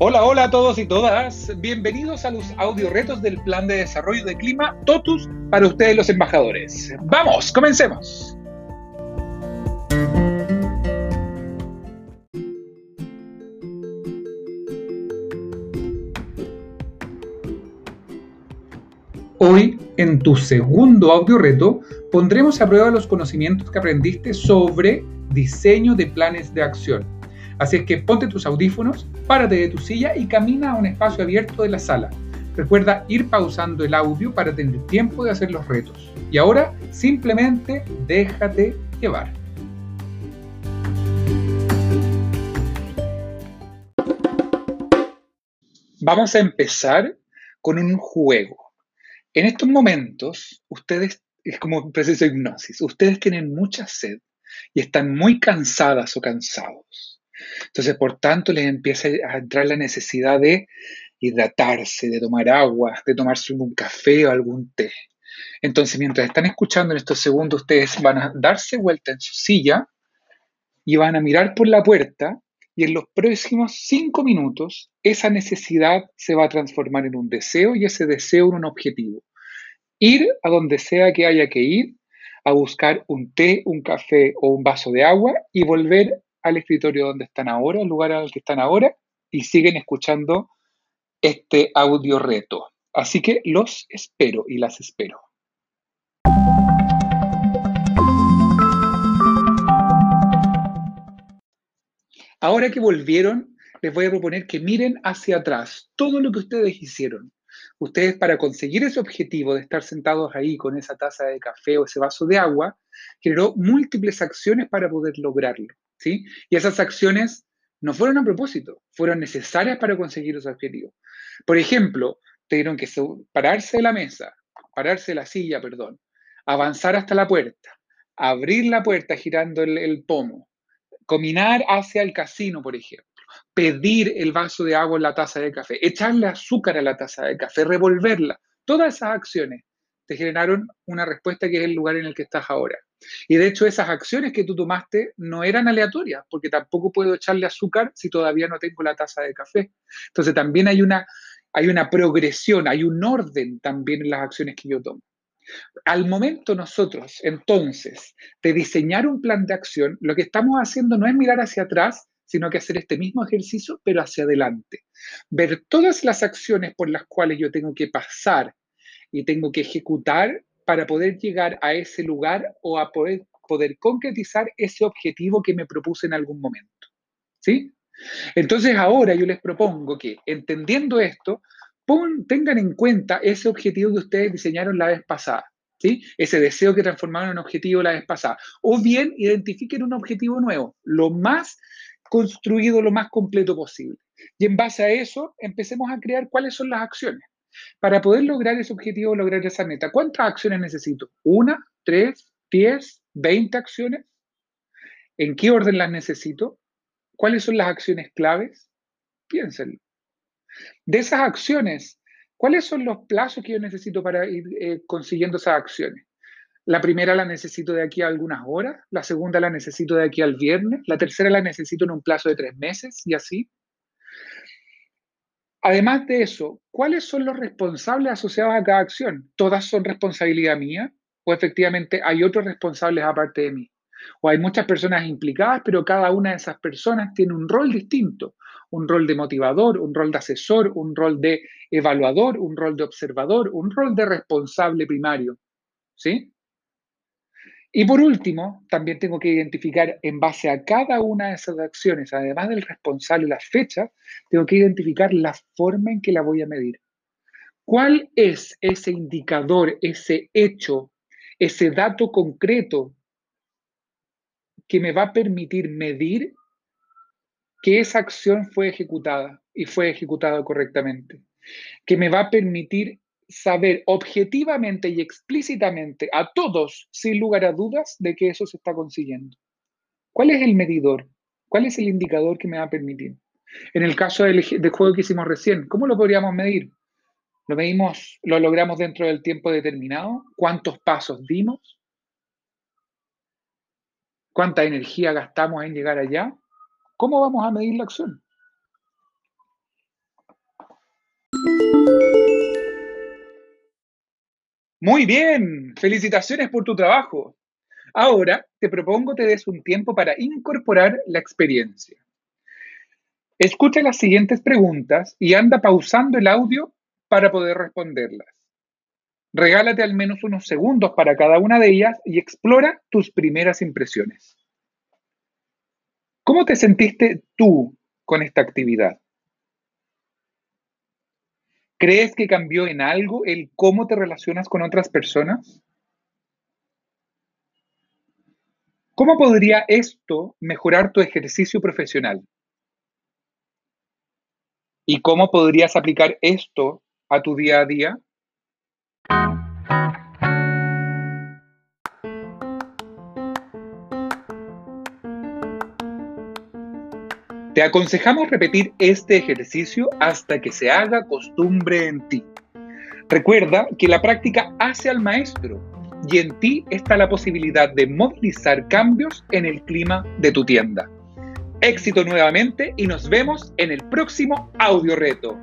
Hola, hola a todos y todas. Bienvenidos a los audio retos del Plan de Desarrollo de Clima TOTUS para ustedes los embajadores. Vamos, comencemos. Hoy, en tu segundo audio reto, pondremos a prueba los conocimientos que aprendiste sobre diseño de planes de acción Así es que ponte tus audífonos, párate de tu silla y camina a un espacio abierto de la sala. Recuerda ir pausando el audio para tener tiempo de hacer los retos. Y ahora simplemente déjate llevar. Vamos a empezar con un juego. En estos momentos, ustedes, es como un proceso de hipnosis, ustedes tienen mucha sed y están muy cansadas o cansados. Entonces, por tanto, les empieza a entrar la necesidad de hidratarse, de tomar agua, de tomarse un café o algún té. Entonces, mientras están escuchando en estos segundos, ustedes van a darse vuelta en su silla y van a mirar por la puerta y en los próximos cinco minutos esa necesidad se va a transformar en un deseo y ese deseo en un objetivo. Ir a donde sea que haya que ir, a buscar un té, un café o un vaso de agua y volver al escritorio donde están ahora, al lugar al que están ahora, y siguen escuchando este audio reto. Así que los espero y las espero. Ahora que volvieron, les voy a proponer que miren hacia atrás todo lo que ustedes hicieron. Ustedes para conseguir ese objetivo de estar sentados ahí con esa taza de café o ese vaso de agua, generó múltiples acciones para poder lograrlo. ¿Sí? Y esas acciones no fueron a propósito, fueron necesarias para conseguir ese objetivo. Por ejemplo, tuvieron que pararse de la mesa, pararse de la silla, perdón, avanzar hasta la puerta, abrir la puerta girando el, el pomo, caminar hacia el casino, por ejemplo, pedir el vaso de agua en la taza de café, echarle azúcar a la taza de café, revolverla. Todas esas acciones te generaron una respuesta que es el lugar en el que estás ahora. Y de hecho esas acciones que tú tomaste no eran aleatorias, porque tampoco puedo echarle azúcar si todavía no tengo la taza de café. Entonces también hay una, hay una progresión, hay un orden también en las acciones que yo tomo. Al momento nosotros, entonces, de diseñar un plan de acción, lo que estamos haciendo no es mirar hacia atrás, sino que hacer este mismo ejercicio, pero hacia adelante. Ver todas las acciones por las cuales yo tengo que pasar y tengo que ejecutar para poder llegar a ese lugar o a poder, concretizar ese objetivo que me propuse en algún momento. ¿Sí? Entonces ahora yo les propongo que, entendiendo esto, tengan en cuenta ese objetivo que ustedes diseñaron la vez pasada. ¿Sí? Ese deseo que transformaron en objetivo la vez pasada. O bien identifiquen un objetivo nuevo, lo más construido, lo más completo posible. Y en base a eso, empecemos a crear cuáles son las acciones. Para poder lograr ese objetivo, lograr esa meta, ¿cuántas acciones necesito? ¿Una, tres, diez, veinte acciones? ¿En qué orden las necesito? ¿Cuáles son las acciones claves? Piénsenlo. De esas acciones, ¿cuáles son los plazos que yo necesito para ir eh, consiguiendo esas acciones? La primera la necesito de aquí a algunas horas, la segunda la necesito de aquí al viernes, la tercera la necesito en un plazo de tres meses y así. Además de eso, ¿cuáles son los responsables asociados a cada acción? ¿Todas son responsabilidad mía? ¿O efectivamente hay otros responsables aparte de mí? ¿O hay muchas personas implicadas, pero cada una de esas personas tiene un rol distinto? Un rol de motivador, un rol de asesor, un rol de evaluador, un rol de observador, un rol de responsable primario. ¿Sí? Y por último, también tengo que identificar en base a cada una de esas acciones, además del responsable y las fechas, tengo que identificar la forma en que la voy a medir. ¿Cuál es ese indicador, ese hecho, ese dato concreto que me va a permitir medir que esa acción fue ejecutada y fue ejecutada correctamente? Que me va a permitir saber objetivamente y explícitamente a todos, sin lugar a dudas, de que eso se está consiguiendo. ¿Cuál es el medidor? ¿Cuál es el indicador que me va a permitir? En el caso del, juego que hicimos recién, ¿cómo lo podríamos medir? ¿Lo medimos, lo logramos dentro del tiempo determinado? ¿Cuántos pasos dimos? ¿Cuánta energía gastamos en llegar allá? ¿Cómo vamos a medir la acción? Muy bien, felicitaciones por tu trabajo. Ahora te propongo te des un tiempo para incorporar la experiencia. Escucha las siguientes preguntas y anda pausando el audio para poder responderlas. Regálate al menos unos segundos para cada una de ellas y explora tus primeras impresiones. ¿Cómo te sentiste tú con esta actividad? ¿Crees que cambió en algo el cómo te relacionas con otras personas? ¿Cómo podría esto mejorar tu ejercicio profesional? ¿Y cómo podrías aplicar esto a tu día a día? Te aconsejamos repetir este ejercicio hasta que se haga costumbre en ti. Recuerda que la práctica hace al maestro y en ti está la posibilidad de movilizar cambios en el clima de tu tienda. Éxito nuevamente y nos vemos en el próximo audio reto.